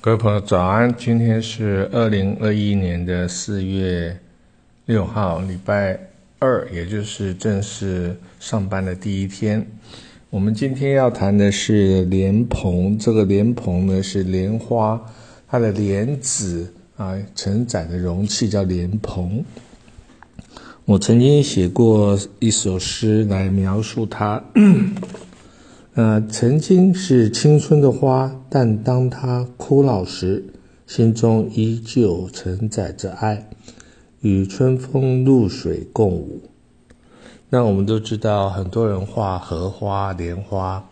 各位朋友，早安！今天是二零二一年的四月六号，礼拜二，也就是正式上班的第一天。我们今天要谈的是莲蓬，这个莲蓬呢是莲花，它的莲子啊承载的容器叫莲蓬。我曾经写过一首诗来描述它。呃，曾经是青春的花，但当它枯老时，心中依旧承载着爱，与春风露水共舞。那我们都知道，很多人画荷花、莲花，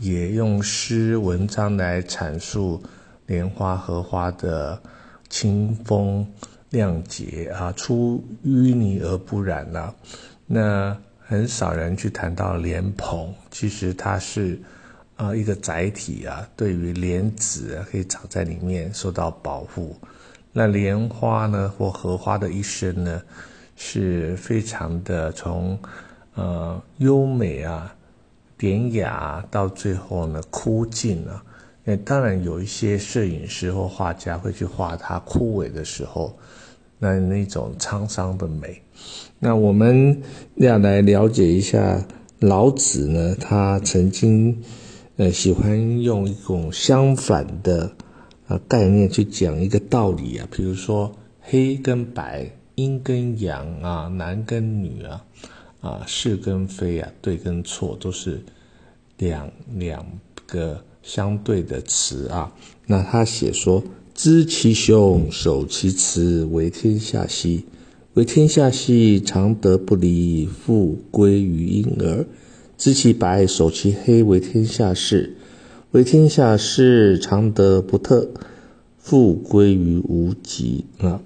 也用诗文章来阐述莲花、荷花的清风亮洁啊，出淤泥而不染了。那。很少人去谈到莲蓬，其实它是，呃，一个载体啊，对于莲子可以长在里面受到保护。那莲花呢，或荷花的一生呢，是非常的从，呃，优美啊、典雅到最后呢枯尽了。那当然有一些摄影师或画家会去画它枯萎的时候，那那种沧桑的美。那我们要来了解一下老子呢，他曾经呃喜欢用一种相反的呃概念去讲一个道理啊，比如说黑跟白、阴跟阳啊、男跟女啊、啊是跟非啊、对跟错，都是两两个相对的词啊。那他写说：知其雄，守其雌，为天下溪。为天下溪，常德不离，复归于婴儿。知其白，守其黑，为天下事。为天下事，常德不特，复归于无极啊。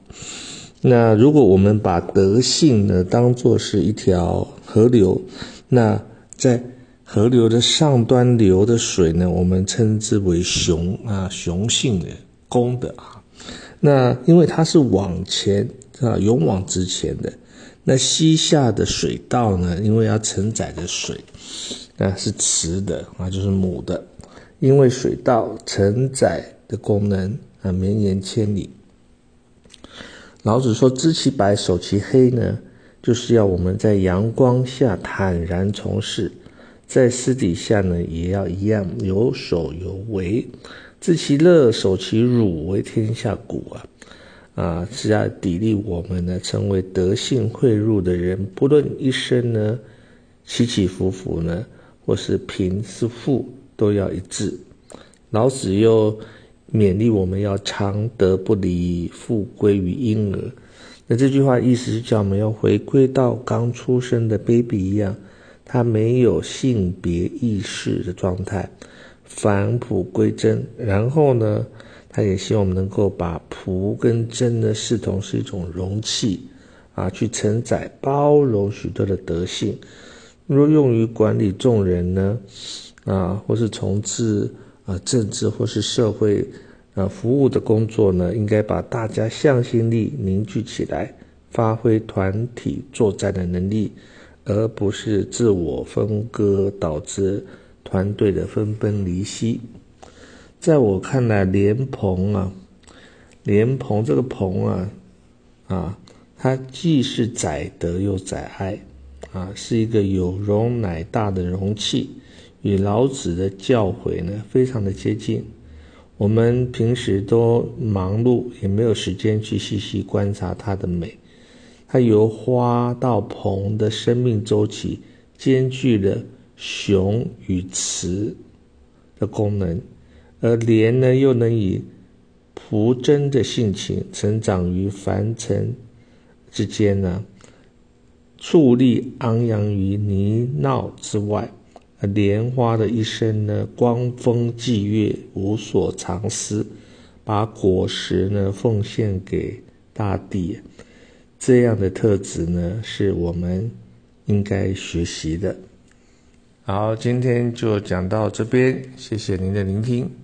那如果我们把德性呢当做是一条河流，那在河流的上端流的水呢，我们称之为雄啊，雄性的公的啊。那因为它是往前。啊，勇往直前的那西下的水稻呢？因为要承载着水，那是雌的啊，就是母的。因为水稻承载的功能啊，绵延千里。老子说：“知其白，守其黑呢，就是要我们在阳光下坦然从事，在私底下呢，也要一样有守有为。知其乐，守其辱，为天下谷啊。”啊，是要砥砺我们呢，成为德性汇入的人。不论一生呢起起伏伏呢，或是贫是富，都要一致。老子又勉励我们要常德不离，复归于婴儿。那这句话意思是叫我们要回归到刚出生的 baby 一样，他没有性别意识的状态，返璞归真。然后呢？他也希望我们能够把朴跟真呢视同是一种容器，啊，去承载包容许多的德性。若用于管理众人呢，啊，或是从事啊政治或是社会啊服务的工作呢，应该把大家向心力凝聚起来，发挥团体作战的能力，而不是自我分割，导致团队的分崩离析。在我看来，莲蓬啊，莲蓬这个蓬啊，啊，它既是载德又载爱，啊，是一个有容乃大的容器，与老子的教诲呢非常的接近。我们平时都忙碌，也没有时间去细细观察它的美。它由花到蓬的生命周期，兼具了雄与雌的功能。而莲呢，又能以朴真的性情成长于凡尘之间呢，矗立昂扬于泥淖之外。莲花的一生呢，光风霁月，无所藏私，把果实呢奉献给大地。这样的特质呢，是我们应该学习的。好，今天就讲到这边，谢谢您的聆听。